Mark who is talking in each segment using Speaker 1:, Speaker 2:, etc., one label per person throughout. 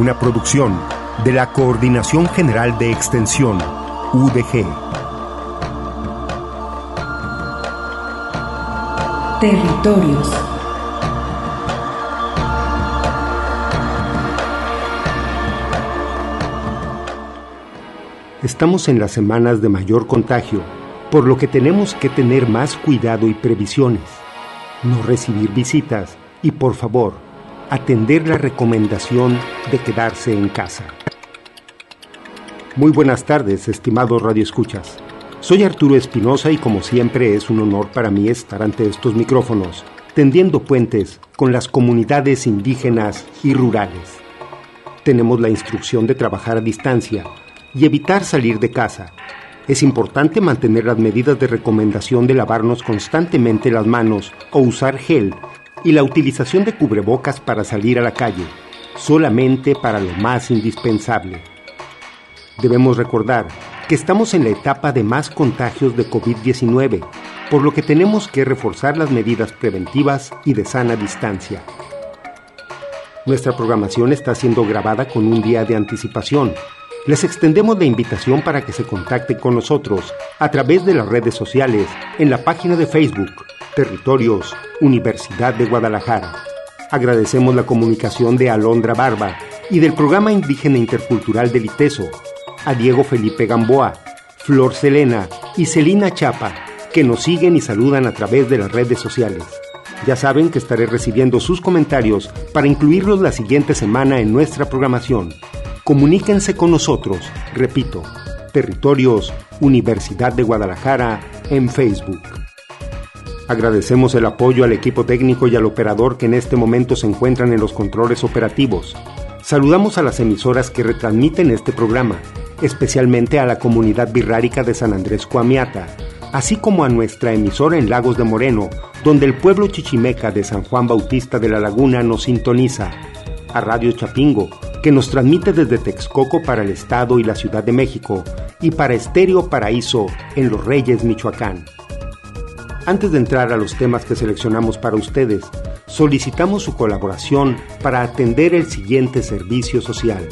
Speaker 1: Una producción de la Coordinación General de Extensión, UDG.
Speaker 2: Territorios.
Speaker 1: Estamos en las semanas de mayor contagio, por lo que tenemos que tener más cuidado y previsiones. No recibir visitas y, por favor, atender la recomendación de quedarse en casa. Muy buenas tardes, estimados radioescuchas. Soy Arturo Espinosa y como siempre es un honor para mí estar ante estos micrófonos, tendiendo puentes con las comunidades indígenas y rurales. Tenemos la instrucción de trabajar a distancia y evitar salir de casa. Es importante mantener las medidas de recomendación de lavarnos constantemente las manos o usar gel y la utilización de cubrebocas para salir a la calle, solamente para lo más indispensable. Debemos recordar que estamos en la etapa de más contagios de COVID-19, por lo que tenemos que reforzar las medidas preventivas y de sana distancia. Nuestra programación está siendo grabada con un día de anticipación, les extendemos la invitación para que se contacten con nosotros a través de las redes sociales en la página de Facebook Territorios Universidad de Guadalajara. Agradecemos la comunicación de Alondra Barba y del Programa Indígena Intercultural del ITESO, a Diego Felipe Gamboa, Flor Selena y Celina Chapa, que nos siguen y saludan a través de las redes sociales. Ya saben que estaré recibiendo sus comentarios para incluirlos la siguiente semana en nuestra programación. Comuníquense con nosotros, repito, Territorios Universidad de Guadalajara en Facebook. Agradecemos el apoyo al equipo técnico y al operador que en este momento se encuentran en los controles operativos. Saludamos a las emisoras que retransmiten este programa, especialmente a la comunidad birrárica de San Andrés Coamiata, así como a nuestra emisora en Lagos de Moreno, donde el pueblo chichimeca de San Juan Bautista de la Laguna nos sintoniza, a Radio Chapingo, que nos transmite desde Texcoco para el Estado y la Ciudad de México y para Estéreo Paraíso en Los Reyes, Michoacán. Antes de entrar a los temas que seleccionamos para ustedes, solicitamos su colaboración para atender el siguiente servicio social.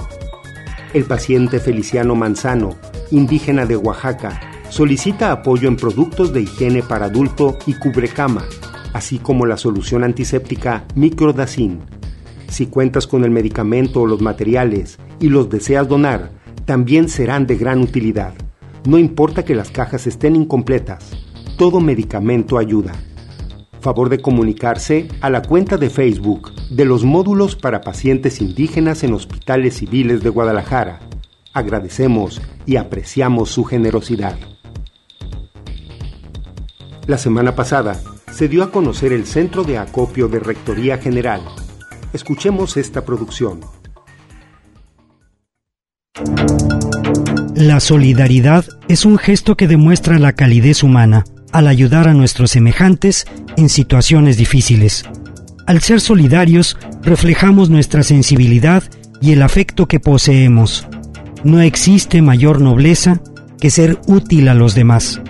Speaker 1: El paciente Feliciano Manzano, indígena de Oaxaca, solicita apoyo en productos de higiene para adulto y cubrecama, así como la solución antiséptica Microdacin si cuentas con el medicamento o los materiales y los deseas donar, también serán de gran utilidad. No importa que las cajas estén incompletas, todo medicamento ayuda. Favor de comunicarse a la cuenta de Facebook de los módulos para pacientes indígenas en hospitales civiles de Guadalajara. Agradecemos y apreciamos su generosidad. La semana pasada se dio a conocer el Centro de Acopio de Rectoría General, Escuchemos esta producción.
Speaker 3: La solidaridad es un gesto que demuestra la calidez humana al ayudar a nuestros semejantes en situaciones difíciles. Al ser solidarios, reflejamos nuestra sensibilidad y el afecto que poseemos. No existe mayor nobleza que ser útil a los demás.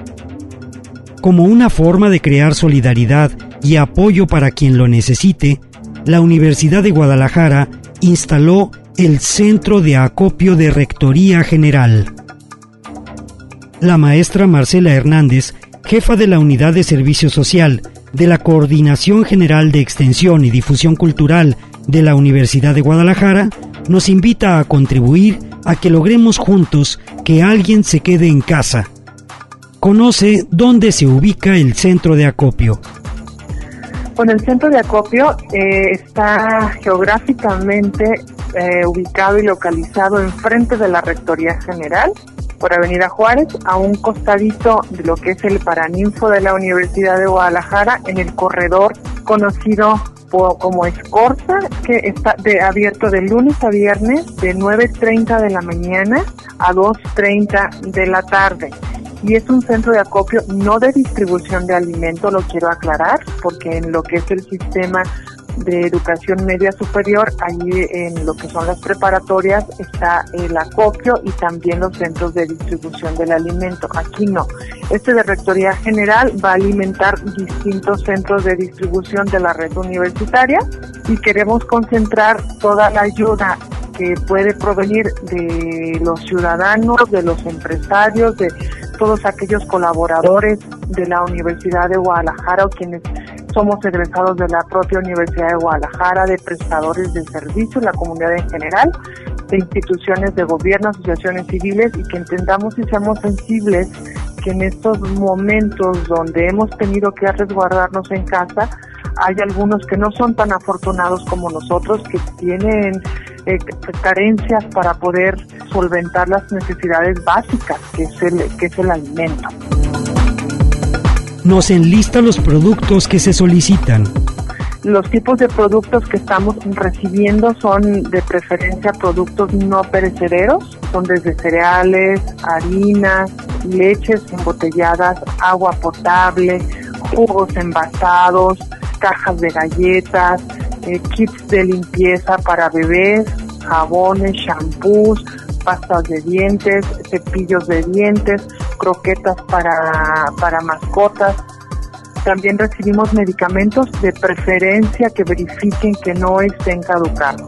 Speaker 3: Como una forma de crear solidaridad y apoyo para quien lo necesite, la Universidad de Guadalajara instaló el Centro de Acopio de Rectoría General. La maestra Marcela Hernández, jefa de la Unidad de Servicio Social de la Coordinación General de Extensión y Difusión Cultural de la Universidad de Guadalajara, nos invita a contribuir a que logremos juntos que alguien se quede en casa. Conoce dónde se ubica el centro de acopio.
Speaker 4: Bueno, el centro de acopio eh, está geográficamente eh, ubicado y localizado enfrente de la Rectoría General por Avenida Juárez, a un costadito de lo que es el Paraninfo de la Universidad de Guadalajara, en el corredor conocido como Escorza, que está de, abierto de lunes a viernes de 9.30 de la mañana a 2.30 de la tarde. Y es un centro de acopio no de distribución de alimento, lo quiero aclarar, porque en lo que es el sistema de educación media superior, allí en lo que son las preparatorias está el acopio y también los centros de distribución del alimento. Aquí no. Este de Rectoría General va a alimentar distintos centros de distribución de la red universitaria y queremos concentrar toda la ayuda que puede provenir de los ciudadanos, de los empresarios, de todos aquellos colaboradores de la Universidad de Guadalajara o quienes somos egresados de la propia Universidad de Guadalajara, de prestadores de servicios, la comunidad en general, de instituciones de gobierno, asociaciones civiles y que entendamos y seamos sensibles que en estos momentos donde hemos tenido que resguardarnos en casa, hay algunos que no son tan afortunados como nosotros, que tienen eh, carencias para poder solventar las necesidades básicas, que es el, que es el alimento.
Speaker 3: Nos enlista los productos que se solicitan.
Speaker 4: Los tipos de productos que estamos recibiendo son de preferencia productos no perecederos, son desde cereales, harinas, leches embotelladas, agua potable, jugos envasados, cajas de galletas, eh, kits de limpieza para bebés, jabones, shampoos, pastas de dientes, cepillos de dientes, croquetas para, para mascotas. También recibimos medicamentos de preferencia que verifiquen que no estén caducados.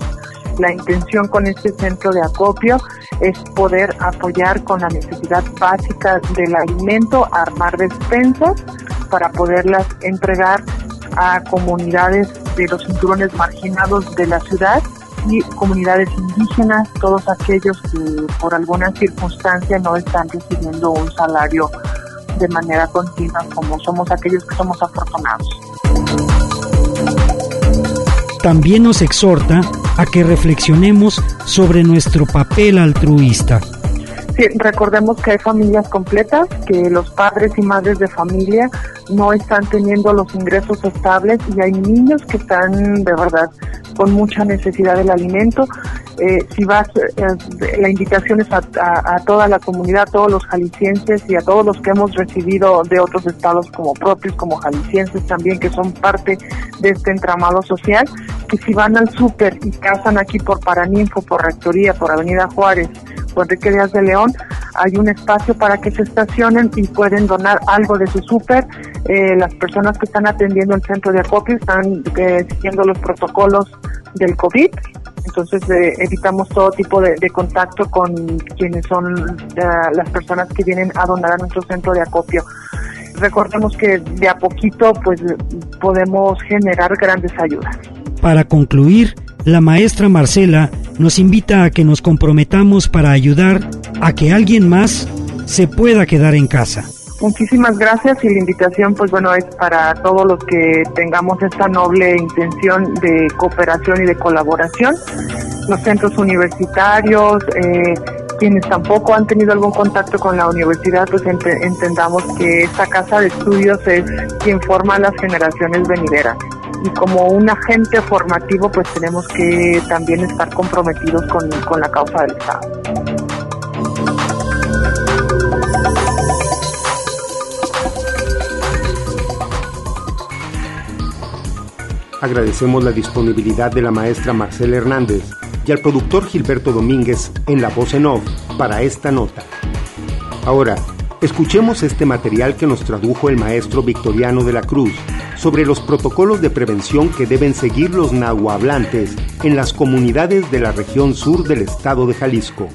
Speaker 4: La intención con este centro de acopio es poder apoyar con la necesidad básica del alimento, armar despensas para poderlas entregar a comunidades de los cinturones marginados de la ciudad y comunidades indígenas, todos aquellos que por alguna circunstancia no están recibiendo un salario de manera continua como somos aquellos que somos afortunados.
Speaker 3: También nos exhorta a que reflexionemos sobre nuestro papel altruista.
Speaker 4: Sí, recordemos que hay familias completas, que los padres y madres de familia no están teniendo los ingresos estables y hay niños que están de verdad con mucha necesidad del alimento. Eh, si vas, eh, la invitación es a, toda la comunidad, a todos los jaliscienses y a todos los que hemos recibido de otros estados como propios, como jaliscienses también, que son parte de este entramado social, que si van al súper y casan aquí por Paraninfo, por Rectoría, por Avenida Juárez, Enrique Díaz de León, hay un espacio para que se estacionen y pueden donar algo de su súper. Eh, las personas que están atendiendo el centro de acopio están siguiendo los protocolos del COVID. Entonces eh, evitamos todo tipo de, contacto con quienes son eh, las personas que vienen a donar a nuestro centro de acopio. Recordemos que de a poquito pues podemos generar grandes ayudas.
Speaker 3: Para concluir, la maestra Marcela nos invita a que nos comprometamos para ayudar a que alguien más se pueda quedar en casa.
Speaker 4: Muchísimas gracias y la invitación, pues bueno, es para todos los que tengamos esta noble intención de cooperación y de colaboración. Los centros universitarios, eh, quienes tampoco han tenido algún contacto con la universidad, pues entendamos que esta casa de estudios es quien forma las generaciones venideras. Y como un agente formativo, pues tenemos que también estar comprometidos con, con la causa del Estado.
Speaker 1: Agradecemos la disponibilidad de la maestra Marcela Hernández y al productor Gilberto Domínguez en la voz en off para esta nota. Ahora, escuchemos este material que nos tradujo el maestro Victoriano de la Cruz sobre los protocolos de prevención que deben seguir los nahuablantes en las comunidades de la región sur del estado de Jalisco.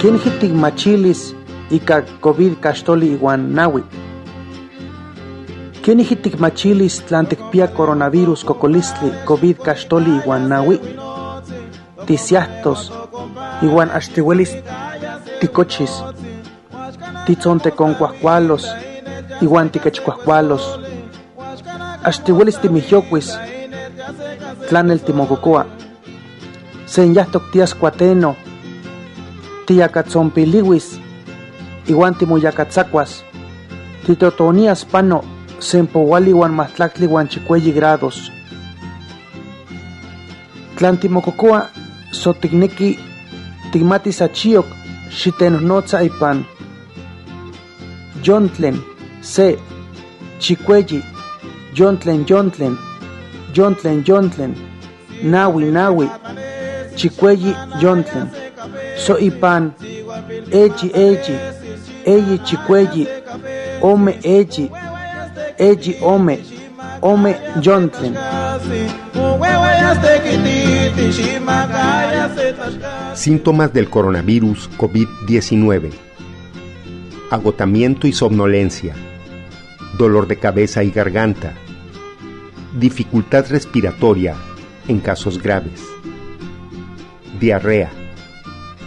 Speaker 5: ¿Quién machilis ika COVID kastoli iwan nawi. Keni machilis pia coronavirus cocolistli COVID cachtoli iwan nawi. Tisiahtos iwan axtiwelis ticochis. Titzonte con cuacualos iwan tikechcuacualos. Axtiwelis timihyoquis tlan el timococoa. Senyahtok tias cuateno. Tiacatzonpiliwis iwan timuyacatzacuas. Titotonias pano Sempowali wan mahtlactli wan chicueyi grados. Tlantimokokua sotikneki tigmatis achiok xitenonotza ipan. Yontlen, se, chicueyi, yontlen, yontlen, yontlen, yontlen, nawi, nawi, chicueyi, yontlen. So ipan, eji, eji, eyi chicueyi, ome eji, Eji Ome, Ome Jontlen.
Speaker 1: Síntomas del coronavirus COVID-19. Agotamiento y somnolencia. Dolor de cabeza y garganta. Dificultad respiratoria en casos graves. Diarrea.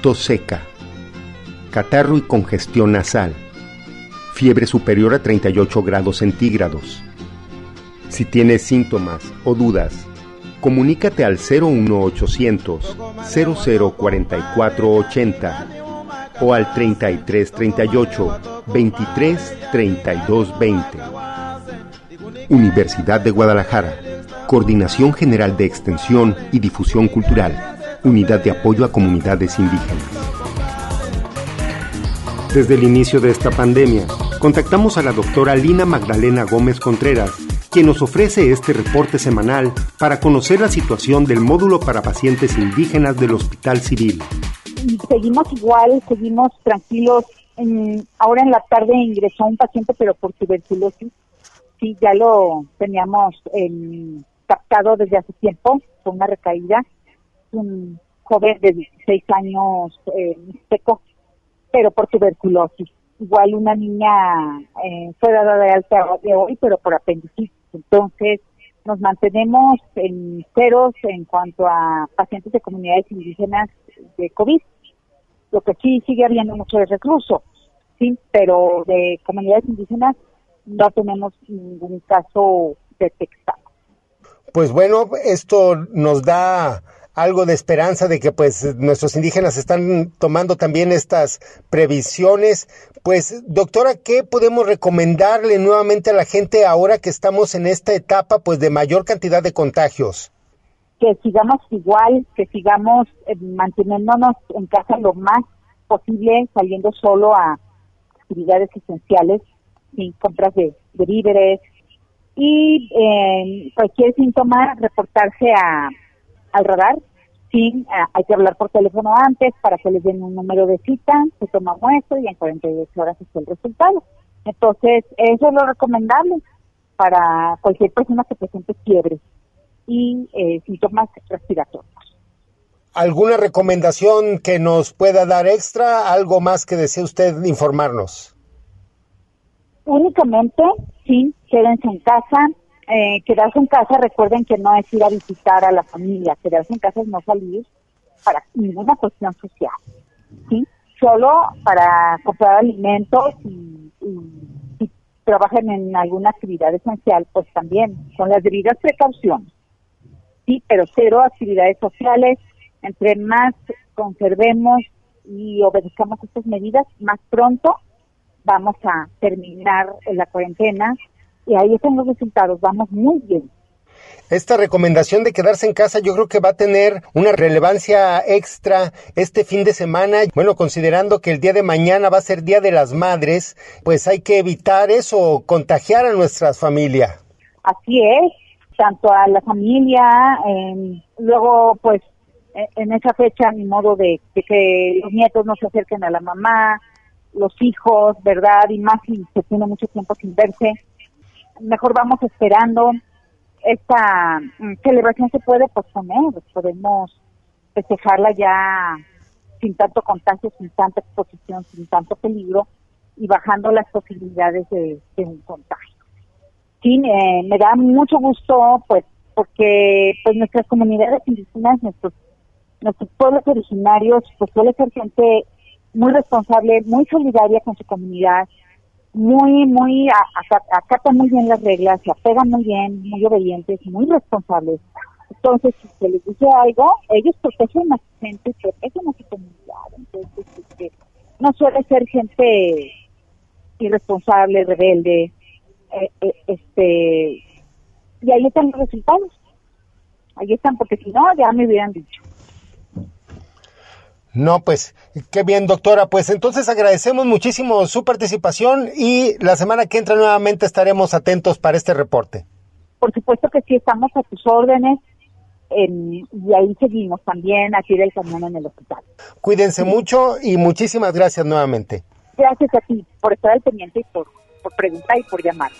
Speaker 1: Tos seca. Catarro y congestión nasal fiebre superior a 38 grados centígrados. Si tienes síntomas o dudas, comunícate al 01800 004480 o al 3338 23 32 20. Universidad de Guadalajara. Coordinación General de Extensión y Difusión Cultural. Unidad de Apoyo a Comunidades Indígenas. Desde el inicio de esta pandemia, contactamos a la doctora Lina Magdalena Gómez Contreras, quien nos ofrece este reporte semanal para conocer la situación del módulo para pacientes indígenas del Hospital Civil.
Speaker 6: Seguimos igual, seguimos tranquilos. ahora en la tarde ingresó un paciente, pero por tuberculosis. Sí, ya lo teníamos captado desde hace tiempo, con una recaída. Un joven de 16 años eh, seco, pero por tuberculosis igual una niña eh, fue dada de alta de hoy, pero por apendicitis. Entonces, nos mantenemos en ceros en cuanto a pacientes de comunidades indígenas de COVID. Lo que sí sigue habiendo mucho de recluso, sí, pero de comunidades indígenas no tenemos ningún caso detectado.
Speaker 1: Pues bueno, esto nos da algo de esperanza de que pues nuestros indígenas están tomando también estas previsiones. Pues doctora, ¿qué podemos recomendarle nuevamente a la gente ahora que estamos en esta etapa pues de mayor cantidad de contagios?
Speaker 6: Que sigamos igual, que sigamos eh, manteniéndonos en casa lo más posible, saliendo solo a actividades esenciales, sin compras de, víveres y eh, cualquier síntoma reportarse a al radar. Sí, hay que hablar por teléfono antes para que les den un número de cita, se toma muestra y en 48 horas está el resultado. Entonces, eso es lo recomendable para cualquier persona que presente fiebre y eh, síntomas respiratorios.
Speaker 1: ¿Alguna recomendación que nos pueda dar extra? ¿Algo más que desee usted informarnos?
Speaker 6: Únicamente, sí, quédense en casa, eh, quedarse en casa, recuerden que no es ir a visitar a la familia, quedarse en casa es no salir para ninguna cuestión social, ¿sí? Solo para comprar alimentos y, si trabajan en alguna actividad esencial, pues también con las debidas precauciones, sí, pero cero actividades sociales, entre más conservemos y obedezcamos estas medidas, más pronto vamos a terminar la cuarentena y ahí están los resultados, vamos muy bien.
Speaker 1: Esta recomendación de quedarse en casa yo creo que va a tener una relevancia extra este fin de semana. Bueno, considerando que el día de mañana va a ser Día de las Madres, pues hay que evitar eso, contagiar a nuestras familias.
Speaker 6: Así es, tanto a la familia, luego pues e, en esa fecha, ni modo de, de, que los nietos no se acerquen a la mamá, los hijos, ¿verdad? Y más si se tiene mucho tiempo sin verse mejor vamos esperando. Esta mm, celebración se puede posponer, podemos festejarla ya sin tanto contagio, sin tanta exposición, sin tanto peligro y bajando las posibilidades de, un contagio. sí, me da mucho gusto, pues, porque pues nuestras comunidades indígenas, nuestros, nuestros pueblos originarios, pues suele ser gente muy responsable, muy solidaria con su comunidad, muy, muy, acata muy bien las reglas, se apegan muy bien, muy obedientes, muy responsables. Entonces, si se les dice algo, ellos protegen a su gente, protegen a su comunidad. Entonces, este, no suele ser gente irresponsable, rebelde, eh, eh, este, y ahí están los resultados. Ahí están, porque si no, ya me hubieran dicho.
Speaker 1: No, pues qué bien, doctora. Pues entonces agradecemos muchísimo su participación y la semana que entra nuevamente estaremos atentos para este reporte.
Speaker 6: Por supuesto que sí, estamos a tus órdenes y ahí seguimos también aquí del camión en el hospital.
Speaker 1: Cuídense mucho y muchísimas gracias nuevamente.
Speaker 6: Gracias a ti por estar al pendiente y por, por preguntar y por llamar.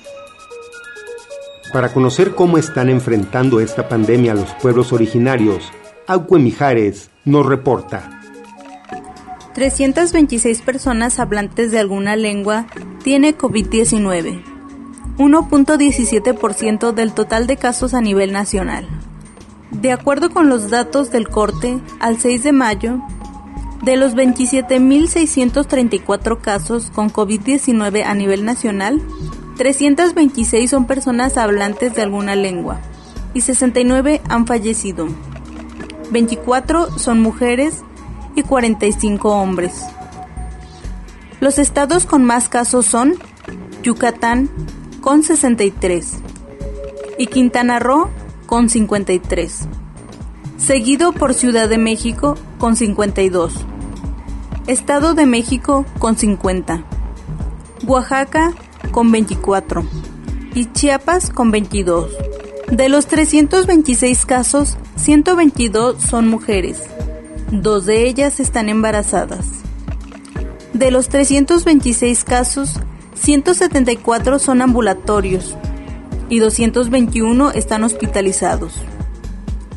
Speaker 1: Para conocer cómo están enfrentando esta pandemia los pueblos originarios, Auque Mijares nos reporta.
Speaker 7: 326 personas hablantes de alguna lengua tiene COVID-19, 1.17% del total de casos a nivel nacional. De acuerdo con los datos del corte, al 6 de mayo, de los 27.634 casos con COVID-19 a nivel nacional, 326 son personas hablantes de alguna lengua y 69 han fallecido. 24 son mujeres y 45 hombres. Los estados con más casos son Yucatán con 63 y Quintana Roo con 53, seguido por Ciudad de México con 52, Estado de México con 50, Oaxaca con 24 y Chiapas con 22. De los 326 casos, 122 son mujeres dos de ellas están embarazadas. De los 326 casos, 174 son ambulatorios y 221 están hospitalizados.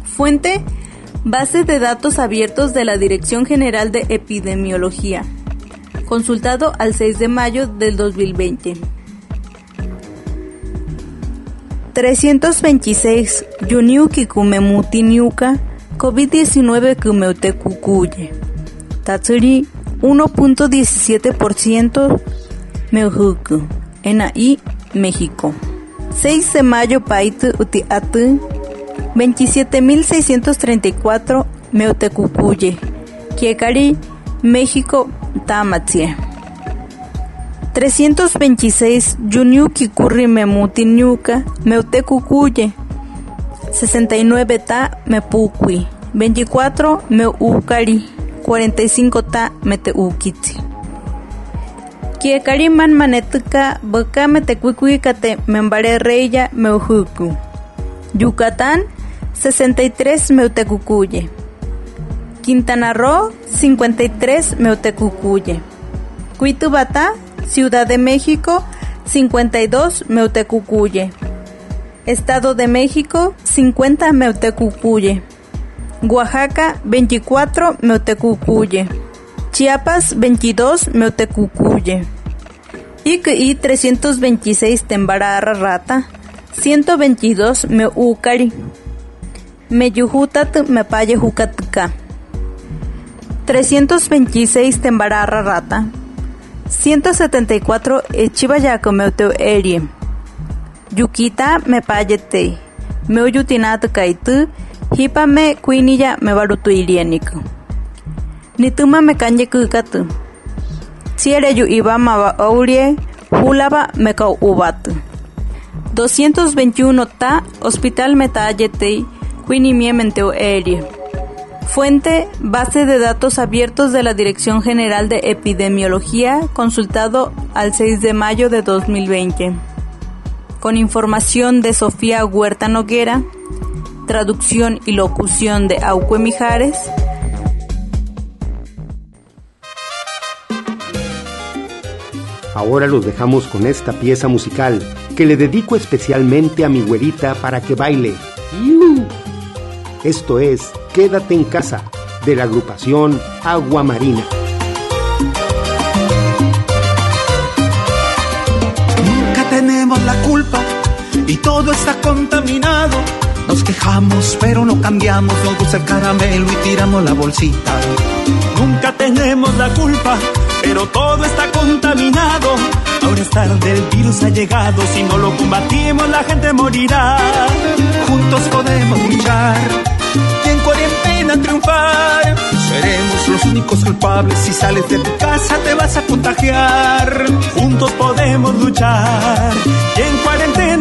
Speaker 7: Fuente, base de datos abiertos de la Dirección General de Epidemiología, consultado al 6 de mayo del 2020. 326 Yuniuki Kumemutiniuka COVID-19 Kumeutecucuye. Tatsuri 1.17% Meujuku. En México. 6 de mayo Paitu Utiatu 27.634 Meutecucuye. Kiekari, México, Tamatsie. 326 Yunyuki Kurri Memutinyuka Meutecucuye. 69 ta Mepuqui, 24 Meucari, 45 ta Meteukitzi. Kiekariman manetuka boca metecuicuicate membare reya meujuku. Yucatán 63 Meutecucuye. Quintana Roo 53 Meutecucuye. Cuitubata, Ciudad de México 52 Meutecucuye. Estado de México 50 Meutecucuye. Oaxaca 24 Meutecucuye. Chiapas 22 Meutecucuye. Iqui 326 Tembarara Rata 122 Meucari. Meyujutat Mepaye Jucatka. 326 Tembarara Rata 174 Echivayaco Meuteu Erie. Yukita me payete. Me oyutinat kaitu. Hipa me kuinilla me barutu. Nituma me kanye kukatu. Siere yu iba maba aurie. Hulaba me kau ubatu. 221 ta Hospital Metayetei Cuinimiementeo Erie. Fuente, base de datos abiertos de la Dirección General de Epidemiología, consultado al 6 de mayo de 2020 con información de Sofía Huerta Noguera, traducción y locución de Auque Mijares.
Speaker 1: Ahora los dejamos con esta pieza musical que le dedico especialmente a mi güerita para que baile. Esto es Quédate en casa de la agrupación Agua Marina.
Speaker 8: Y todo está contaminado. Nos quejamos, pero no cambiamos. Nos gusta el caramelo y tiramos la bolsita.
Speaker 9: Nunca tenemos la culpa, pero todo está contaminado. Ahora es tarde, el virus ha llegado. Si no lo combatimos, la gente morirá.
Speaker 8: Juntos podemos luchar y en cuarentena triunfar. Seremos los únicos culpables. Si sales de tu casa, te vas a contagiar.
Speaker 9: Juntos podemos luchar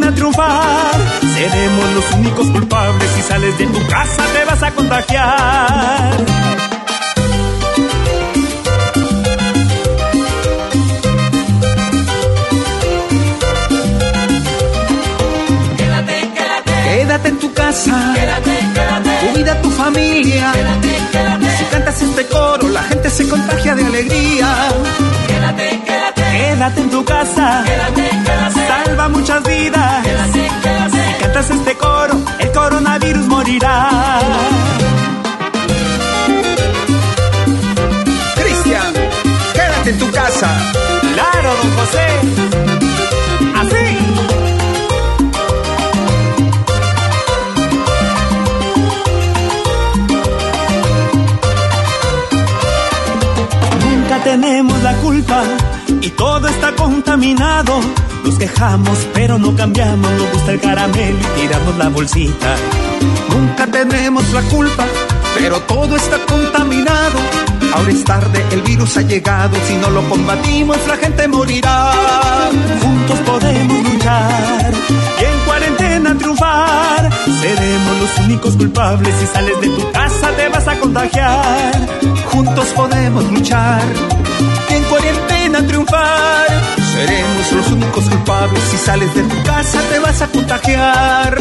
Speaker 9: cuarentena triunfar. Seremos los únicos culpables. Si sales de tu casa, te vas a contagiar.
Speaker 8: Quédate en tu casa.
Speaker 10: Quédate, quédate.
Speaker 8: Cuida tu familia.
Speaker 10: Quédate, quédate.
Speaker 8: Si cantas este coro, la gente se contagia de alegría.
Speaker 10: Quédate, quédate.
Speaker 9: Quédate en tu casa.
Speaker 10: Quédate, quédate.
Speaker 9: Salva muchas vidas.
Speaker 10: Quédate, quédate.
Speaker 9: Si cantas este coro, el coronavirus morirá.
Speaker 8: Cristian, quédate en tu casa.
Speaker 9: Claro, don José. Así. Nunca tenemos la culpa y todo está contaminado. Nos quejamos, pero no cambiamos. Nos gusta el caramelo y tiramos la bolsita.
Speaker 8: Nunca tenemos la culpa, pero todo está contaminado. Ahora es tarde, el virus ha llegado. Si no lo combatimos, la gente morirá.
Speaker 9: Juntos podemos luchar y en cuarentena triunfar. Seremos los únicos culpables. Si sales de tu casa, te vas a contagiar.
Speaker 8: Juntos podemos luchar y en cuarentena triunfar. Seremos los únicos culpables. Si sales de tu casa, te vas a contagiar.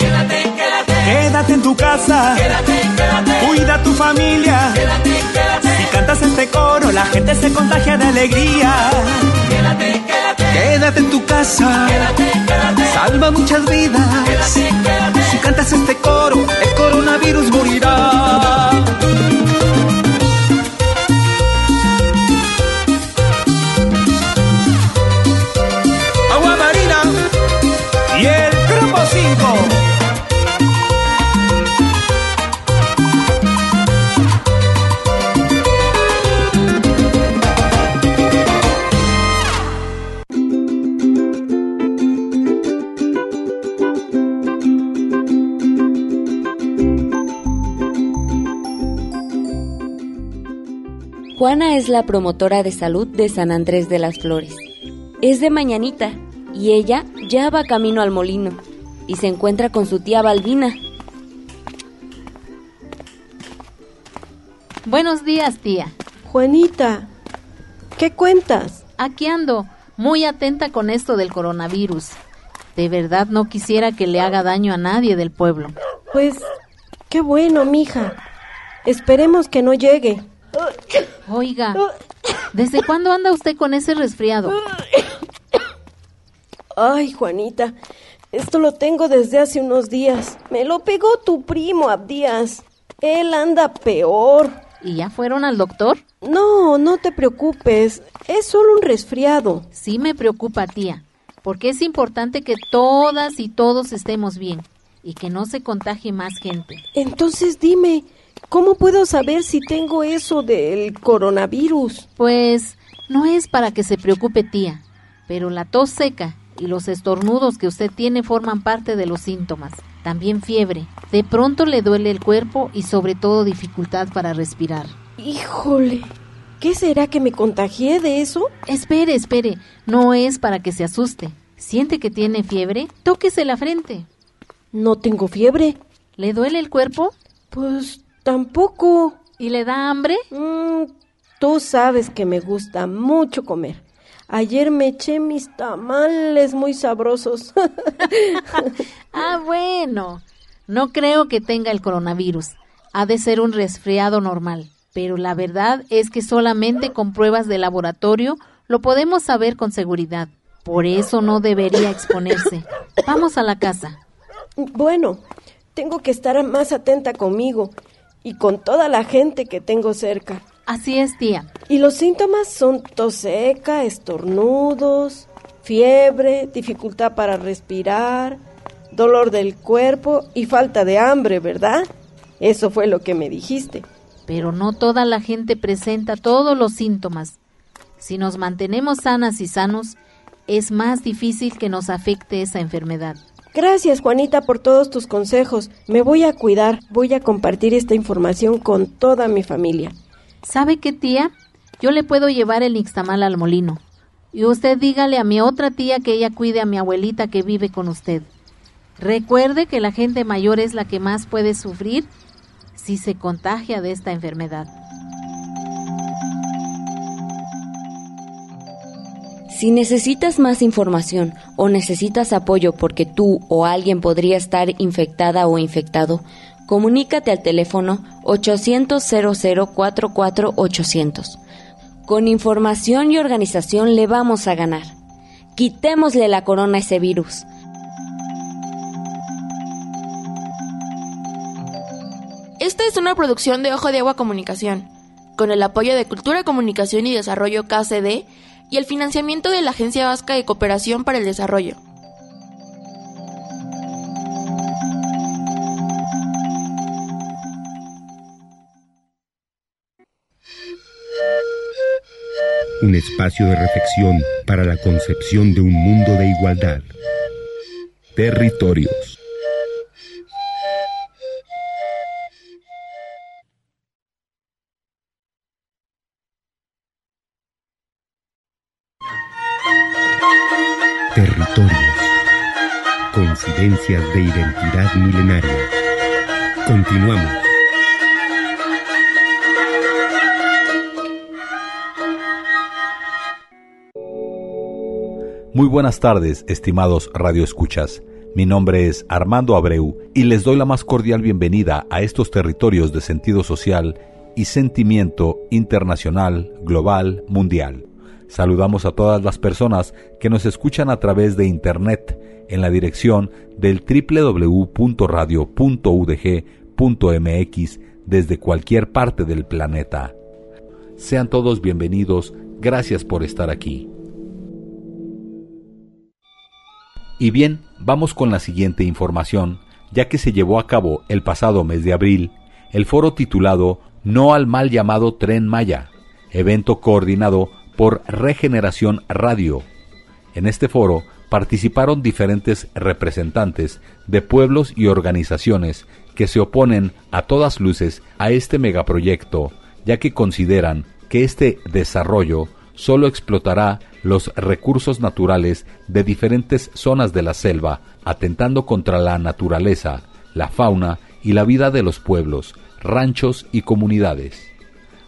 Speaker 10: Quédate, quédate.
Speaker 9: Quédate en tu casa.
Speaker 10: Quédate, quédate.
Speaker 9: Cuida tu familia.
Speaker 10: Quédate, quédate.
Speaker 9: Si cantas este coro, la gente se contagia de alegría.
Speaker 10: Quédate, quédate.
Speaker 8: En tu casa.
Speaker 10: Quédate, quédate.
Speaker 8: Salva muchas vidas.
Speaker 10: Quédate.
Speaker 8: Si cantas este coro, el coronavirus morirá.
Speaker 11: Juana es la promotora de salud de San Andrés de las Flores. Es de mañanita y ella ya va camino al molino y se encuentra con su tía Balbina.
Speaker 12: Buenos días, tía.
Speaker 13: Juanita, ¿qué cuentas?
Speaker 12: Aquí ando, muy atenta con esto del coronavirus. De verdad no quisiera que le haga daño a nadie del pueblo.
Speaker 13: Pues, qué bueno, mija. Esperemos que no llegue.
Speaker 12: Oiga, ¿desde cuándo anda usted con ese resfriado?
Speaker 13: Ay, Juanita, esto lo tengo desde hace unos días. Me lo pegó tu primo Abdías. Él anda peor.
Speaker 12: ¿Y ya fueron al doctor?
Speaker 13: No, no te preocupes. Es solo un resfriado.
Speaker 12: Sí me preocupa, tía, porque es importante que todas y todos estemos bien y que no se contagie más gente.
Speaker 13: Entonces dime, ¿cómo puedo saber si tengo eso del coronavirus?
Speaker 12: Pues no es para que se preocupe, tía, pero la tos seca y los estornudos que usted tiene forman parte de los síntomas. También fiebre. De pronto le duele el cuerpo y sobre todo dificultad para respirar.
Speaker 13: Híjole, ¿qué será que me contagié de eso?
Speaker 12: Espere, espere, no es para que se asuste. ¿Siente que tiene fiebre? Tóquese la frente.
Speaker 13: No tengo fiebre.
Speaker 12: ¿Le duele el cuerpo?
Speaker 13: Pues tampoco.
Speaker 12: ¿Y le da hambre?
Speaker 13: Mm, tú sabes que me gusta mucho comer. Ayer me eché mis tamales muy sabrosos.
Speaker 12: ah, bueno. No creo que tenga el coronavirus. Ha de ser un resfriado normal. Pero la verdad es que solamente con pruebas de laboratorio lo podemos saber con seguridad. Por eso no debería exponerse. Vamos a la casa.
Speaker 13: Bueno, tengo que estar más atenta conmigo. Y con toda la gente que tengo cerca.
Speaker 12: Así es, tía.
Speaker 13: Y los síntomas son tos seca, estornudos, fiebre, dificultad para respirar, dolor del cuerpo y falta de hambre, ¿verdad? Eso fue lo que me dijiste.
Speaker 12: Pero no toda la gente presenta todos los síntomas. Si nos mantenemos sanas y sanos, es más difícil que nos afecte esa enfermedad.
Speaker 13: Gracias, Juanita, por todos tus consejos. Me voy a cuidar, voy a compartir esta información con toda mi familia.
Speaker 12: ¿Sabe qué, tía? Yo le puedo llevar el nixtamal al molino. Y usted dígale a mi otra tía que ella cuide a mi abuelita que vive con usted. Recuerde que la gente mayor es la que más puede sufrir si se contagia de esta enfermedad.
Speaker 11: Si necesitas más información o necesitas apoyo porque tú o alguien podría estar infectada o infectado, comunícate al teléfono 800 0044 800. Con información y organización le vamos a ganar. Quitémosle la corona a ese virus.
Speaker 14: Esta es una producción de Ojo de Agua Comunicación, con el apoyo de Cultura, Comunicación y Desarrollo KCD y el financiamiento de la Agencia Vasca de Cooperación para el Desarrollo.
Speaker 1: Un espacio de reflexión para la concepción de un mundo de igualdad. Territorios. Territorios. Coincidencias de identidad milenaria. Continuamos.
Speaker 15: Muy buenas tardes, estimados radioescuchas. Mi nombre es Armando Abreu y les doy la más cordial bienvenida a estos territorios de sentido social y sentimiento internacional, global, mundial. Saludamos a todas las personas que nos escuchan a través de Internet en la dirección del www.radio.udg.mx desde cualquier parte del planeta. Sean todos bienvenidos, gracias por estar aquí. Y bien, vamos con la siguiente información, ya que se llevó a cabo el pasado mes de abril el foro titulado No al mal llamado Tren Maya, evento coordinado por Regeneración Radio. En este foro participaron diferentes representantes de pueblos y organizaciones que se oponen a todas luces a este megaproyecto, ya que consideran que este desarrollo solo explotará los recursos naturales de diferentes zonas de la selva, atentando contra la naturaleza, la fauna y la vida de los pueblos, ranchos y comunidades.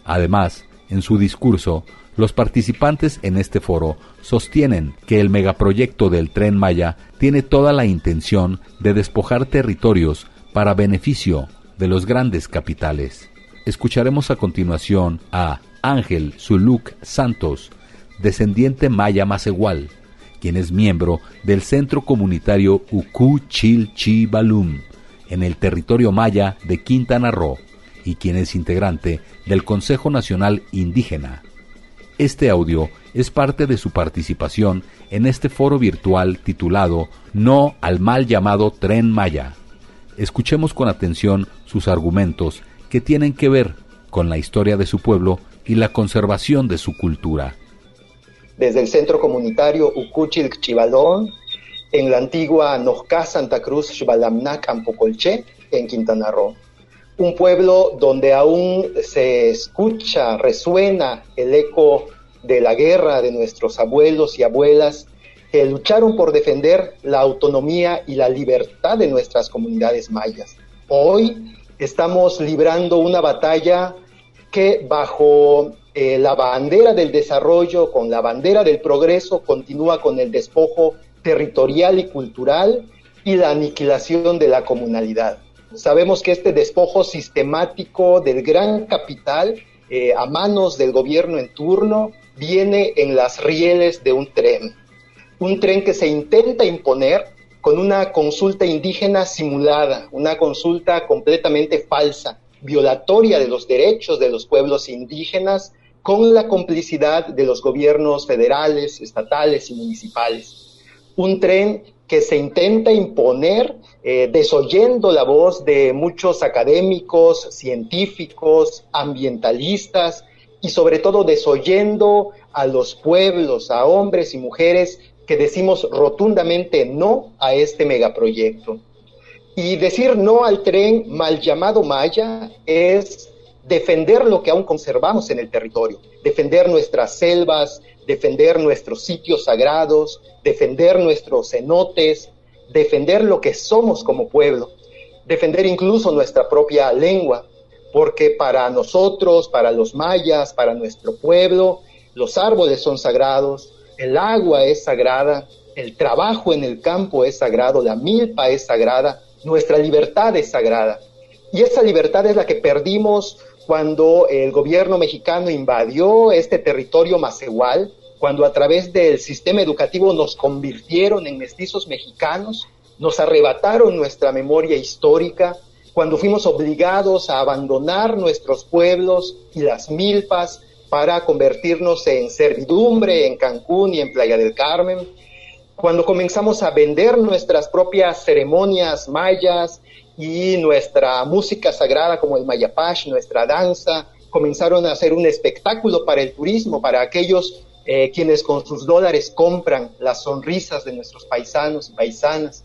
Speaker 15: Además, en su discurso, los participantes en este foro sostienen que el megaproyecto del tren Maya tiene toda la intención de despojar territorios para beneficio de los grandes capitales. Escucharemos a continuación a Ángel Zuluk Santos, descendiente maya igual, quien es miembro del Centro Comunitario Uku Balum, en el territorio maya de Quintana Roo, y quien es integrante del Consejo Nacional Indígena. Este audio es parte de su participación en este foro virtual titulado No al mal llamado Tren Maya. Escuchemos con atención sus argumentos que tienen que ver con la historia de su pueblo y la conservación de su cultura.
Speaker 16: Desde el centro comunitario Ucuchil Chivalón, en la antigua Nojca Santa Cruz Xbalamnac Ampocolché, en Quintana Roo. Un pueblo donde aún se escucha, resuena el eco de la guerra de nuestros abuelos y abuelas que lucharon por defender la autonomía y la libertad de nuestras comunidades mayas. Hoy estamos librando una batalla que bajo eh, la bandera del desarrollo, con la bandera del progreso, continúa con el despojo territorial y cultural y la aniquilación de la comunalidad. Sabemos que este despojo sistemático del gran capital eh, a manos del gobierno en turno viene en las rieles de un tren. Un tren que se intenta imponer con una consulta indígena simulada, una consulta completamente falsa, violatoria de los derechos de los pueblos indígenas con la complicidad de los gobiernos federales, estatales y municipales. Un tren que se intenta imponer eh, desoyendo la voz de muchos académicos, científicos, ambientalistas y sobre todo desoyendo a los pueblos, a hombres y mujeres que decimos rotundamente no a este megaproyecto. Y decir no al tren mal llamado Maya es defender lo que aún conservamos en el territorio, defender nuestras selvas, defender nuestros sitios sagrados, defender nuestros cenotes, defender lo que somos como pueblo, defender incluso nuestra propia lengua, porque para nosotros, para los mayas, para nuestro pueblo, los árboles son sagrados, el agua es sagrada, el trabajo en el campo es sagrado, la milpa es sagrada, nuestra libertad es sagrada. Y esa libertad es la que perdimos cuando el gobierno mexicano invadió este territorio macehual, cuando a través del sistema educativo nos convirtieron en mestizos mexicanos, nos arrebataron nuestra memoria histórica, cuando fuimos obligados a abandonar nuestros pueblos y las milpas para convertirnos en servidumbre en Cancún y en Playa del Carmen, cuando comenzamos a vender nuestras propias ceremonias mayas y nuestra música sagrada como el mayapash, nuestra danza, comenzaron a hacer un espectáculo para el turismo, para aquellos eh, quienes con sus dólares compran las sonrisas de nuestros paisanos y paisanas.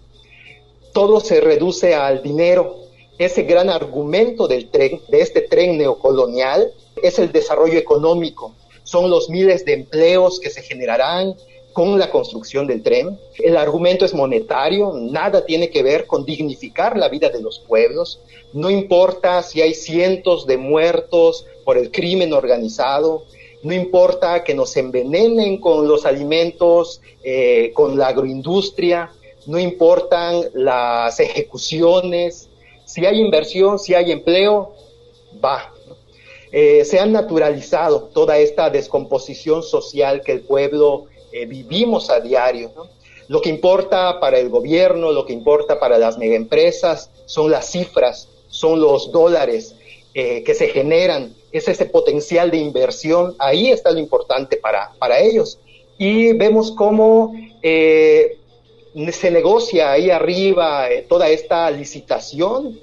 Speaker 16: Todo se reduce al dinero. Ese gran argumento del de este tren neocolonial, es el desarrollo económico. Son los miles de empleos que se generarán, con la construcción del tren. El argumento es monetario, nada tiene que ver con dignificar la vida de los pueblos. No importa si hay cientos de muertos por el crimen organizado, no importa que nos envenenen con los alimentos, eh, con la agroindustria, no importan las ejecuciones, si hay inversión, si hay empleo, va. Eh, se ha naturalizado toda esta descomposición social que el pueblo eh, vivimos a diario. Lo que importa para el gobierno, lo que importa para las megaempresas son las cifras, son los dólares eh, que se generan, es ese potencial de inversión, ahí está lo importante para, para ellos. Y vemos cómo eh, se negocia ahí arriba toda esta licitación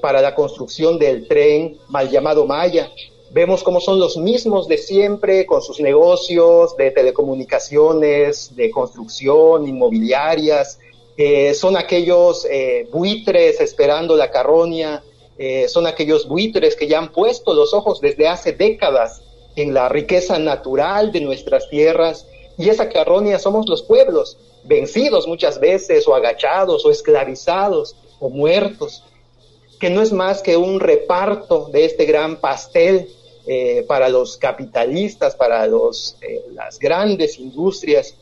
Speaker 16: para la construcción del tren mal llamado Maya, vemos cómo son los mismos de siempre con sus negocios de telecomunicaciones, de construcción, inmobiliarias, son aquellos eh, buitres esperando la carroña, eh, son aquellos buitres que ya han puesto los ojos desde hace décadas en la riqueza natural de nuestras tierras. Y esa carroña somos los pueblos, vencidos muchas veces o agachados o esclavizados o muertos, que no es más que un reparto de este gran pastel eh, para los capitalistas, para los, eh, las grandes industrias,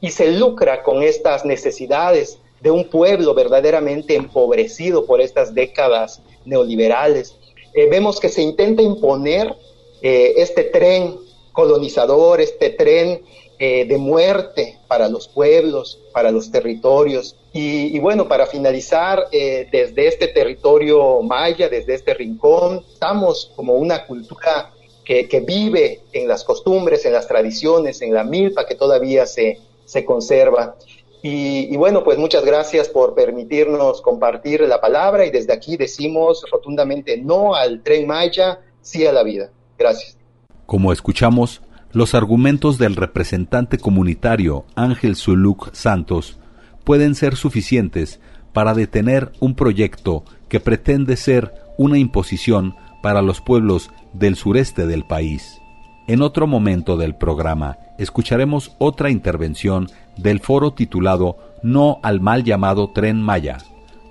Speaker 16: y se lucra con estas necesidades de un pueblo verdaderamente empobrecido por estas décadas neoliberales. Eh, vemos que se intenta imponer este tren colonizador, este tren de muerte para los pueblos, para los territorios. Y, bueno, para finalizar, desde este territorio maya, desde este rincón, estamos como una cultura que, que, vive en las costumbres, en las tradiciones, en la milpa que todavía se, se conserva. Y, y, bueno, pues muchas gracias por permitirnos compartir la palabra y desde aquí decimos rotundamente no al tren Maya, sí a la vida. Gracias.
Speaker 15: Como escuchamos, los argumentos del representante comunitario Ángel Zuluc Santos pueden ser suficientes para detener un proyecto que pretende ser una imposición para los pueblos del sureste del país. En otro momento del programa escucharemos otra intervención del foro titulado No al mal llamado tren Maya.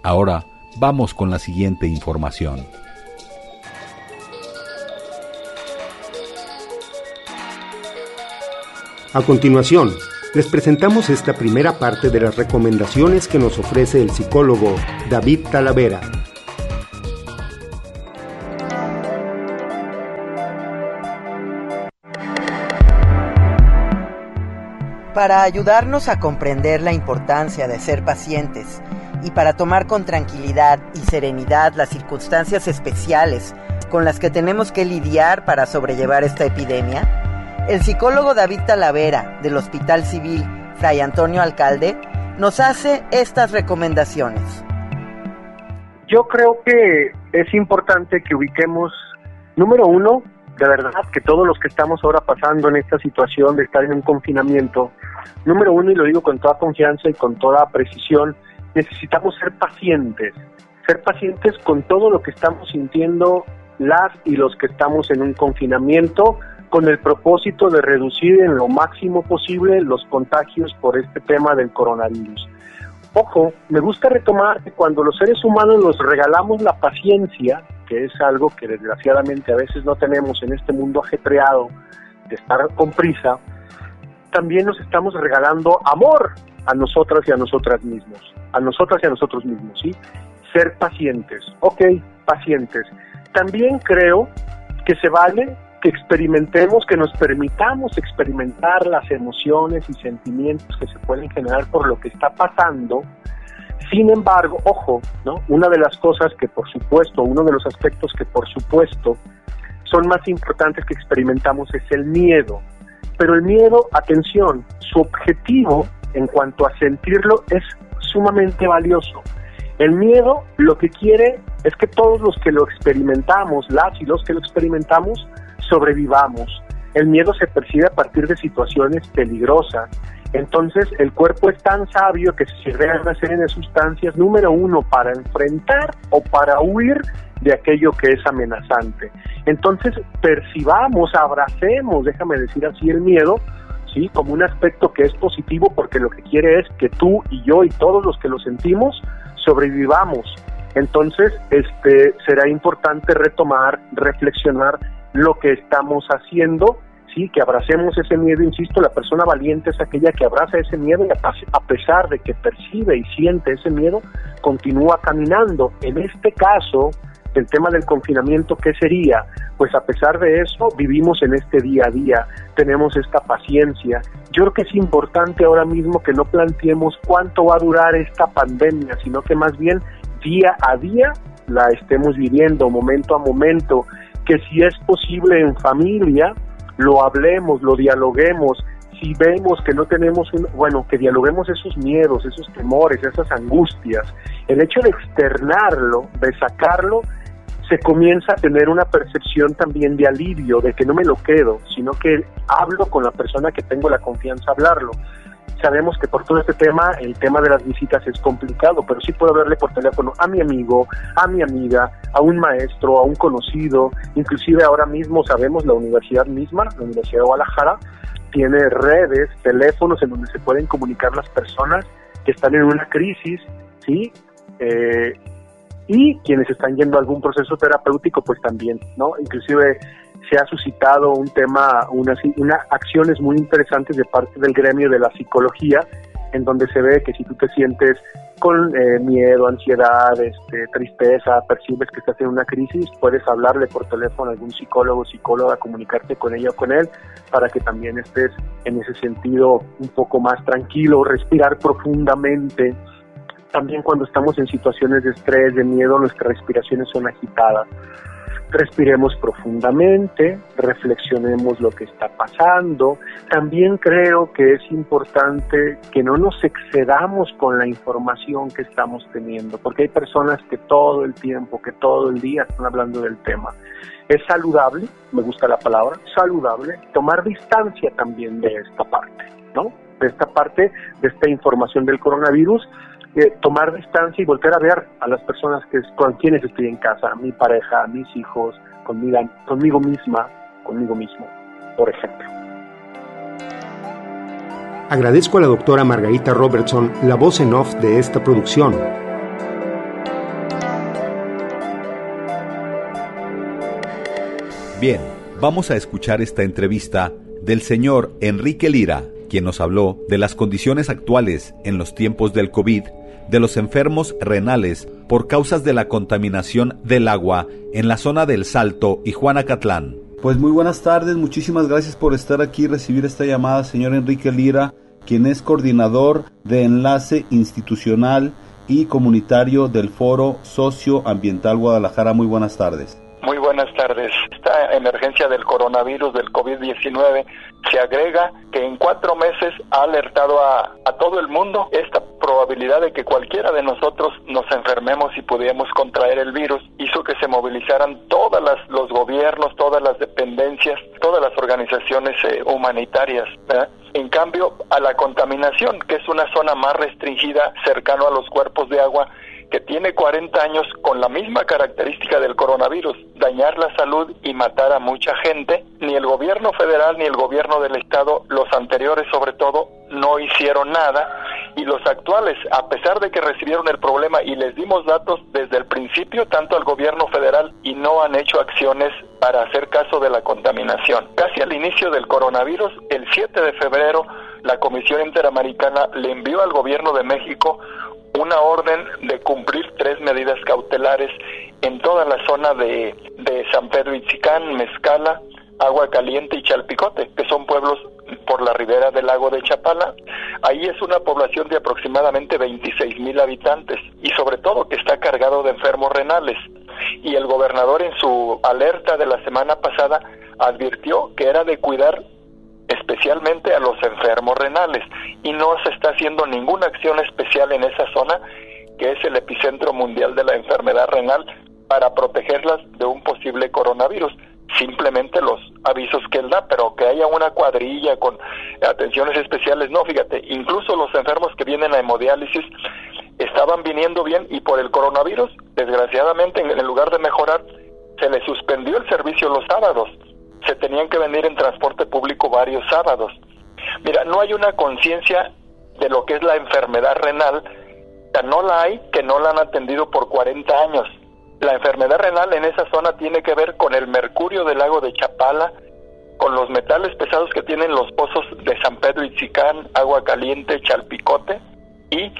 Speaker 15: Ahora vamos con la siguiente información.
Speaker 1: A continuación, les presentamos esta primera parte de las recomendaciones que nos ofrece el psicólogo David Talavera.
Speaker 17: Para ayudarnos a comprender la importancia de ser pacientes y para tomar con tranquilidad y serenidad las circunstancias especiales con las que tenemos que lidiar para sobrellevar esta epidemia, el psicólogo David Talavera del Hospital Civil Fray Antonio Alcalde nos hace estas recomendaciones.
Speaker 18: Yo creo que es importante que ubiquemos, número uno, de verdad, que todos los que estamos ahora pasando en esta situación de estar en un confinamiento, número uno, y lo digo con toda confianza y con toda precisión, necesitamos ser pacientes, ser pacientes con todo lo que estamos sintiendo las y los que estamos en un confinamiento con el propósito de reducir en lo máximo posible los contagios por este tema del coronavirus. Ojo, me gusta retomar que cuando los seres humanos nos regalamos la paciencia, que es algo que desgraciadamente a veces no tenemos en este mundo ajetreado de estar con prisa, también nos estamos regalando amor a nosotras y a nosotras mismos, a nosotras y a nosotros mismos, ¿sí? Ser pacientes, ok, pacientes. También creo que se vale que experimentemos, que nos permitamos experimentar las emociones y sentimientos que se pueden generar por lo que está pasando. Sin embargo, ojo, ¿no? Una de las cosas que por supuesto, uno de los aspectos que por supuesto son más importantes que experimentamos es el miedo. Pero el miedo, atención, su objetivo en cuanto a sentirlo es sumamente valioso. El miedo lo que quiere es que todos los que lo experimentamos, las y los que lo experimentamos, sobrevivamos. El miedo se percibe a partir de situaciones peligrosas. Entonces el cuerpo es tan sabio que se sirve una serie de sustancias, número uno, para enfrentar o para huir de aquello que es amenazante. Entonces percibamos, abracemos, déjame decir así, el miedo, ¿sí? Como un aspecto que es positivo porque lo que quiere es que tú y yo y todos los que lo sentimos sobrevivamos. Entonces, este, será importante retomar, reflexionar lo que estamos haciendo, sí, que abracemos ese miedo, insisto, la persona valiente es aquella que abraza ese miedo y a pesar de que percibe y siente ese miedo, continúa caminando. En este caso, el tema del confinamiento, ¿qué sería? Pues a pesar de eso, vivimos en este día a día, tenemos esta paciencia. Yo creo que es importante ahora mismo que no planteemos cuánto va a durar esta pandemia, sino que más bien día a día la estemos viviendo, momento a momento, que si es posible en familia, lo hablemos, lo dialoguemos, si vemos que no tenemos, un, bueno, que dialoguemos esos miedos, esos temores, esas angustias, el hecho de externarlo, de sacarlo, se comienza a tener una percepción también de alivio, de que no me lo quedo, sino que hablo con la persona que tengo la confianza hablarlo sabemos que por todo este tema, el tema de las visitas es complicado, pero sí puedo hablarle por teléfono a mi amigo, a mi amiga, a un maestro, a un conocido, inclusive ahora mismo sabemos la universidad misma, la Universidad de Guadalajara, tiene redes, teléfonos en donde se pueden comunicar las personas que están en una crisis, ¿sí? Eh, y quienes están yendo a algún proceso terapéutico, pues también, ¿no? Inclusive se ha suscitado un tema, unas una acciones muy interesantes de parte del gremio de la psicología, en donde se ve que si tú te sientes con eh, miedo, ansiedad, este, tristeza, percibes que estás en una crisis, puedes hablarle por teléfono a algún psicólogo, psicóloga, comunicarte con ella o con él, para que también estés en ese sentido un poco más tranquilo, respirar profundamente. También cuando estamos en situaciones de estrés, de miedo, nuestras respiraciones son agitadas respiremos profundamente, reflexionemos lo que está pasando. También creo que es importante que no nos excedamos con la información que estamos teniendo, porque hay personas que todo el tiempo, que todo el día están hablando del tema. Es saludable, me gusta la palabra, saludable, tomar distancia también de esta parte, ¿no? De esta parte, de esta información del coronavirus tomar distancia y volver a ver a las personas que con quienes estoy en casa, a mi pareja, a mis hijos, conmigo, conmigo misma, conmigo mismo, por ejemplo.
Speaker 1: Agradezco a la doctora Margarita Robertson la voz en off de esta producción.
Speaker 15: Bien, vamos a escuchar esta entrevista del señor Enrique Lira, quien nos habló de las condiciones actuales en los tiempos del COVID de los enfermos renales por causas de la contaminación del agua en la zona del Salto y Juanacatlán.
Speaker 19: Pues muy buenas tardes, muchísimas gracias por estar aquí y recibir esta llamada, señor Enrique Lira, quien es coordinador de enlace institucional y comunitario del Foro Socioambiental Guadalajara. Muy buenas tardes.
Speaker 20: Muy buenas tardes. Esta emergencia del coronavirus, del COVID-19, se agrega que en cuatro meses ha alertado a, a, todo el mundo esta probabilidad de que cualquiera de nosotros nos enfermemos y pudiéramos contraer el virus. Hizo que se movilizaran todos los gobiernos, todas las dependencias, todas las organizaciones eh, humanitarias. En cambio, a la contaminación, que es una zona más restringida cercano a los cuerpos de agua, que tiene 40 años con la misma característica del coronavirus, dañar la salud y matar a mucha gente, ni el gobierno federal ni el gobierno del estado, los anteriores sobre todo, no hicieron nada y los actuales, a pesar de que recibieron el problema y les dimos datos desde el principio, tanto al gobierno federal y no han hecho acciones para hacer caso de la contaminación. Casi al inicio del coronavirus, el 7 de febrero, la Comisión Interamericana le envió al gobierno de México una orden de cumplir tres medidas cautelares en toda la zona de, de San Pedro Itzicán, Mezcala, Agua Caliente y Chalpicote, que son pueblos por la ribera del lago de Chapala. Ahí es una población de aproximadamente 26 mil habitantes y sobre todo que está cargado de enfermos renales. Y el gobernador en su alerta de la semana pasada advirtió que era de cuidar especialmente a los enfermos renales y no se está haciendo ninguna acción especial en esa zona que es el epicentro mundial de la enfermedad renal para protegerlas de un posible coronavirus. Simplemente los avisos que él da, pero que haya una cuadrilla con atenciones especiales, no, fíjate, incluso los enfermos que vienen a hemodiálisis estaban viniendo bien y por el coronavirus, desgraciadamente, en lugar de mejorar, se les suspendió el servicio los sábados, se tenían que venir en transporte público varios sábados. Mira, no hay una conciencia de lo que es la enfermedad renal, no la hay que no la han atendido por 40 años. La enfermedad renal en esa zona tiene que ver con el mercurio del lago de Chapala, con los metales pesados que tienen los pozos de San Pedro Itzicán, Agua Caliente, Chalpicote, y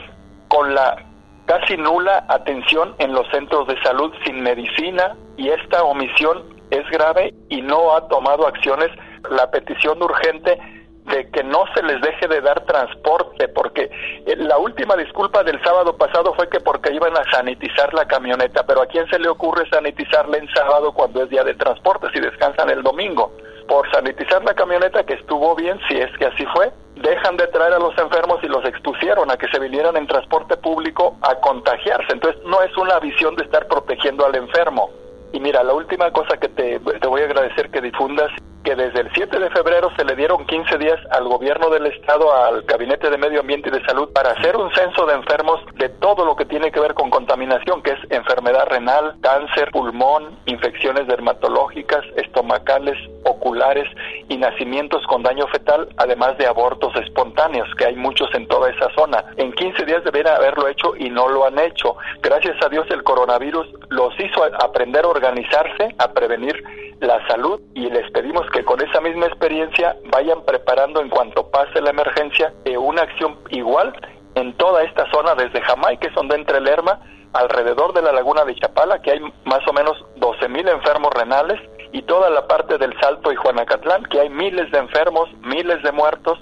Speaker 20: con la casi nula atención en los centros de salud sin medicina, y esta omisión es grave y no ha tomado acciones. La petición urgente de que no se les deje de dar transporte, porque la última disculpa del sábado pasado fue que porque iban a sanitizar la camioneta, pero ¿a quién se le ocurre sanitizarla en sábado cuando es día de transporte, si descansan el domingo? Por sanitizar la camioneta, que estuvo bien, si es que así fue, dejan de traer a los enfermos y los expusieron a que se vinieran en transporte público a contagiarse. Entonces, no es una visión de estar protegiendo al enfermo. Y mira, la última cosa que te, te voy a agradecer que difundas que desde el 7 de febrero se le dieron 15 días al gobierno del estado, al Gabinete de Medio Ambiente y de Salud, para hacer un censo de enfermos de todo lo que tiene que ver con contaminación, que es enfermedad renal, cáncer, pulmón, infecciones dermatológicas, estomacales, oculares y nacimientos con daño fetal, además de abortos espontáneos, que hay muchos en toda esa zona. En 15 días deberían haberlo hecho y no lo han hecho. Gracias a Dios el coronavirus los hizo aprender a organizarse, a prevenir la salud y les pedimos que con esa misma experiencia vayan preparando en cuanto pase la emergencia eh, una acción igual en toda esta zona desde Jamaica, es donde entre Lerma, alrededor de la laguna de Chapala, que hay más o menos 12 mil enfermos renales, y toda la parte del Salto y Juanacatlán, que hay miles de enfermos, miles de muertos,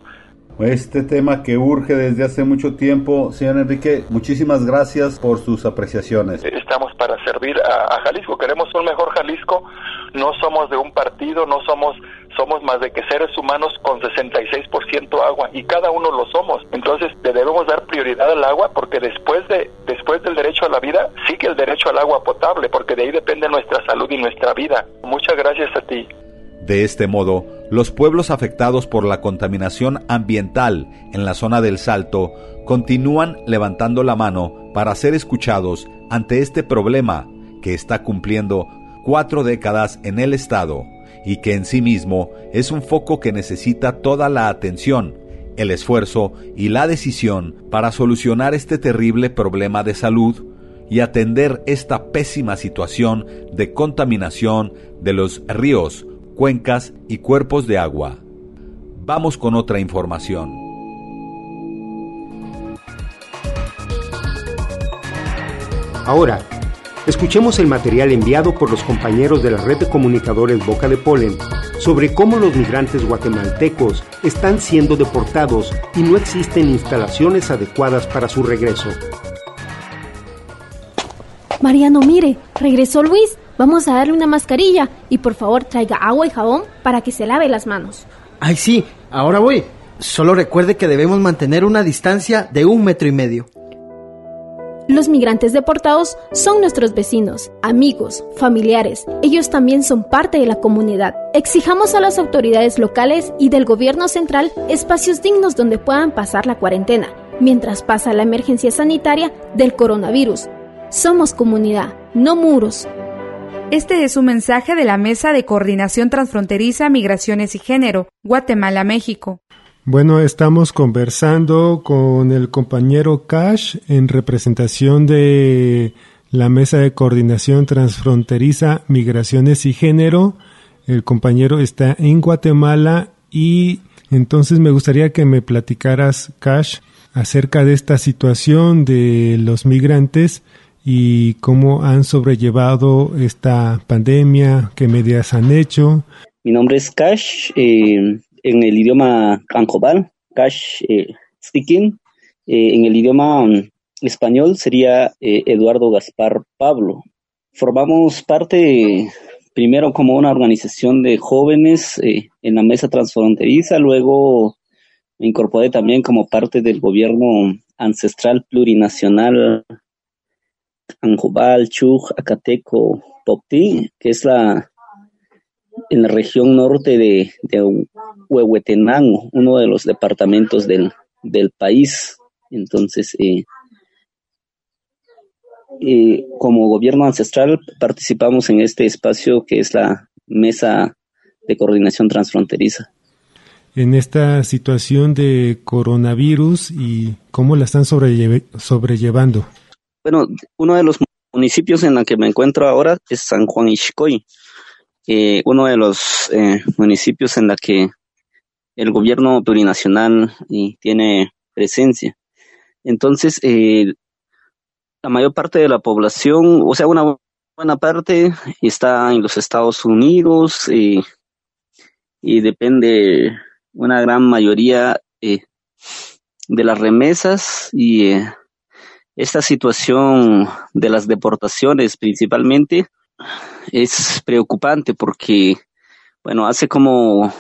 Speaker 19: este tema que urge desde hace mucho tiempo. Señor Enrique, muchísimas gracias por sus apreciaciones.
Speaker 20: Estamos para servir a, Jalisco. Queremos un mejor Jalisco. No somos de un partido, no somos somos más de que seres humanos con 66% agua y cada uno lo somos. Entonces, le debemos dar prioridad al agua porque después de después del derecho a la vida sigue el derecho al agua potable porque de ahí depende nuestra salud y nuestra vida. Muchas gracias a ti.
Speaker 15: De este modo, los pueblos afectados por la contaminación ambiental en la zona del Salto continúan levantando la mano para ser escuchados ante este problema que está cumpliendo cuatro décadas en el Estado y que en sí mismo es un foco que necesita toda la atención, el esfuerzo y la decisión para solucionar este terrible problema de salud y atender esta pésima situación de contaminación de los ríos, cuencas y cuerpos de agua. Vamos con otra información.
Speaker 1: Ahora, escuchemos el material enviado por los compañeros de la red de comunicadores Boca de Polen sobre cómo los migrantes guatemaltecos están siendo deportados y no existen instalaciones adecuadas para su regreso.
Speaker 21: Mariano, mire, regresó Luis. Vamos a darle una mascarilla y por favor traiga agua y jabón para que se lave las manos.
Speaker 22: Ay, sí, ahora voy. Solo recuerde que debemos mantener una distancia de un metro y medio.
Speaker 21: Los migrantes deportados son nuestros vecinos, amigos, familiares. Ellos también son parte de la comunidad. Exijamos a las autoridades locales y del gobierno central espacios dignos donde puedan pasar la cuarentena, mientras pasa la emergencia sanitaria del coronavirus. Somos comunidad, no muros.
Speaker 23: Este es un mensaje de la Mesa de Coordinación Transfronteriza Migraciones y Género, Guatemala-México.
Speaker 24: Bueno, estamos conversando con el compañero Cash en representación de la Mesa de Coordinación Transfronteriza Migraciones y Género. El compañero está en Guatemala y entonces me gustaría que me platicaras, Cash, acerca de esta situación de los migrantes y cómo han sobrellevado esta pandemia, qué medidas han hecho.
Speaker 25: Mi nombre es Cash, eh, en el idioma Ancobal, Cash eh, Speaking. Eh, en el idioma mm, español sería eh, Eduardo Gaspar Pablo. Formamos parte primero como una organización de jóvenes en la mesa transfronteriza, luego me incorporé también como parte del gobierno ancestral plurinacional Ancobal, Chuj, Acateco, Popti, que es la en la región norte de, Huehuetenango, uno de los departamentos del, del país. Entonces, eh, eh, como gobierno ancestral participamos en este espacio que es la Mesa de Coordinación Transfronteriza.
Speaker 24: En esta situación de coronavirus y cómo la están sobrellevando.
Speaker 25: Bueno, uno de los municipios en la que me encuentro ahora es San Juan Ixcoy eh, uno de los eh, municipios en la que el gobierno plurinacional eh, tiene presencia. Entonces, eh, la mayor parte de la población, o sea, una buena parte está en los Estados Unidos y depende una gran mayoría de las remesas y esta situación de las deportaciones principalmente es preocupante porque, bueno, hace como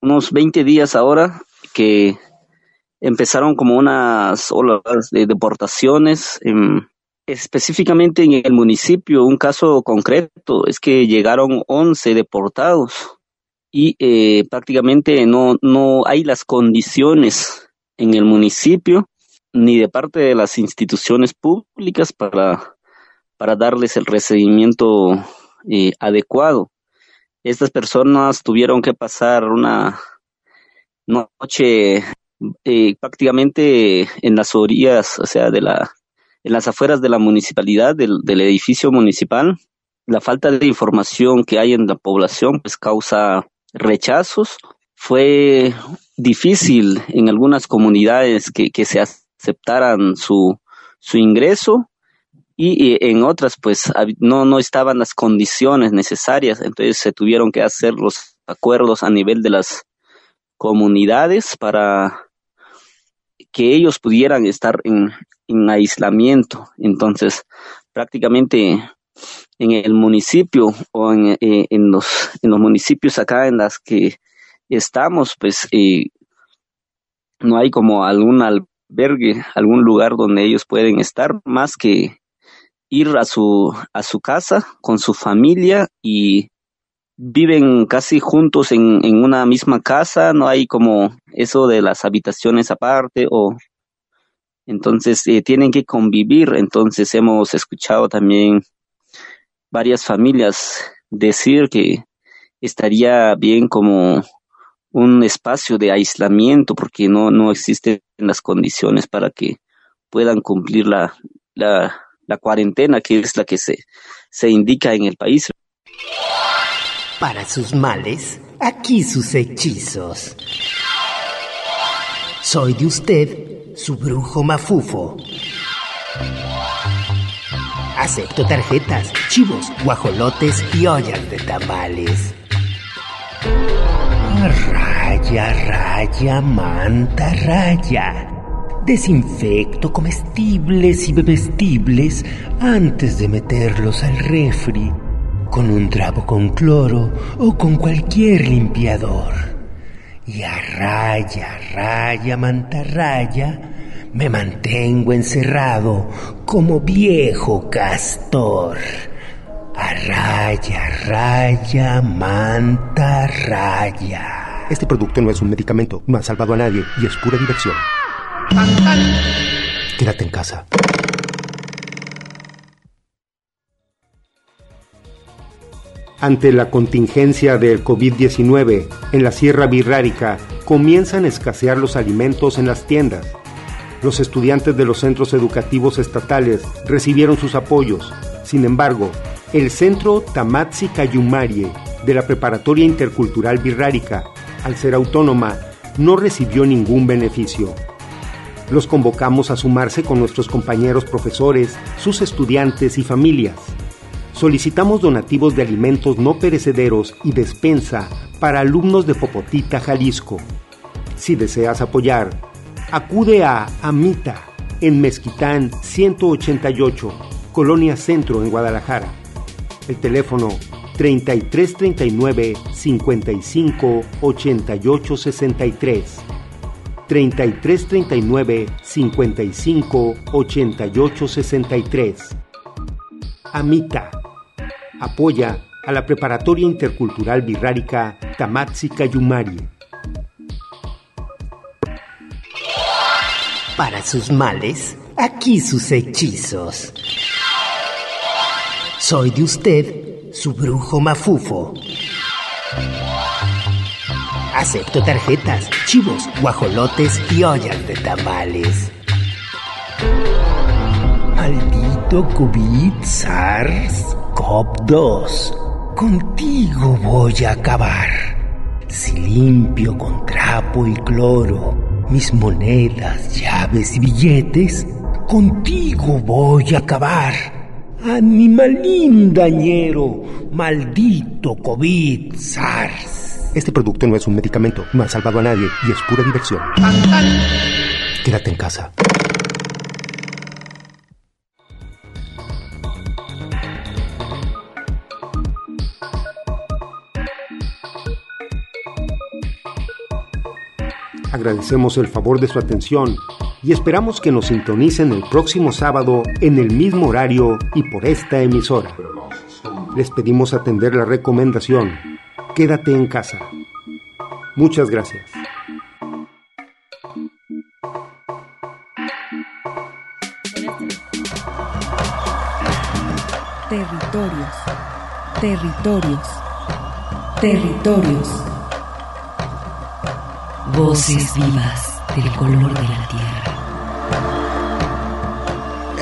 Speaker 25: unos 20 días ahora que empezaron como unas olas de deportaciones, específicamente en el municipio, un caso concreto es que llegaron 11 deportados y eh, prácticamente no, no hay las condiciones en el municipio ni de parte de las instituciones públicas para para darles el recibimiento eh, adecuado. Estas personas tuvieron que pasar una noche eh, prácticamente en las orillas, o sea, de la, en las afueras de la municipalidad, del, del edificio municipal. La falta de información que hay en la población pues causa rechazos. Fue difícil en algunas comunidades que, que se aceptaran su, su ingreso y, en otras pues no, no estaban las condiciones necesarias, entonces se tuvieron que hacer los acuerdos a nivel de las comunidades para que ellos pudieran estar en, en aislamiento. Entonces, prácticamente en el municipio o en, eh, en, los, en los municipios acá en las que estamos, pues eh, no hay como algún albergue, algún lugar donde ellos pueden estar, más que ir a su, a su casa con su familia y viven casi juntos en, en una misma casa, no hay como eso de las habitaciones aparte o entonces eh, tienen que convivir, entonces hemos escuchado también varias familias decir que estaría bien como un espacio de aislamiento porque no, no existen las condiciones para que puedan cumplir la, la, la cuarentena, que es la que se, se indica en el país.
Speaker 26: Para sus males, aquí sus hechizos. Soy de usted, su brujo mafufo. Acepto tarjetas, chivos, guajolotes y ollas de tamales. Raya, raya, manta, raya Desinfecto comestibles y bebestibles antes de meterlos al refri con un trapo con cloro o con cualquier limpiador. Y a raya, raya, mantarraya, me mantengo encerrado como viejo castor. A raya, raya, mantarraya.
Speaker 1: Este producto no es un medicamento, no ha salvado a nadie y es pura diversión. Quédate en casa. Ante la contingencia del COVID-19 en la Sierra Birrárica, comienzan a escasear los alimentos en las tiendas. Los estudiantes de los centros educativos estatales recibieron sus apoyos. Sin embargo, el centro Tamatsi Cayumarie de la Preparatoria Intercultural Birrárica, al ser autónoma, no recibió ningún beneficio. Los convocamos a sumarse con nuestros compañeros profesores, sus estudiantes y familias. Solicitamos donativos de alimentos no perecederos y despensa para alumnos de Popotita, Jalisco. Si deseas apoyar, acude a Amita en Mezquitán 188, Colonia Centro en Guadalajara. El teléfono 3339 55 88 63. 3339 55 88 63. Amita. Apoya a la Preparatoria Intercultural Birrárica Tamatsi Cayumari.
Speaker 26: Para sus males, aquí sus hechizos. Soy de usted, su brujo mafufo. Acepto tarjetas, chivos, guajolotes y ollas de tamales. Maldito COVID SARS-CoV-2. Contigo voy a acabar. Si limpio con trapo y cloro mis monedas, llaves y billetes, contigo voy a acabar. Animalín dañero, maldito COVID SARS.
Speaker 1: Este producto no es un medicamento, no ha salvado a nadie y es pura diversión. Quédate en casa. Agradecemos el favor de su atención y esperamos que nos sintonicen el próximo sábado en el mismo horario y por esta emisora. Les pedimos atender la recomendación quédate en casa. Muchas gracias.
Speaker 23: Territorios, territorios, territorios.
Speaker 27: Voces vivas del color de la tierra.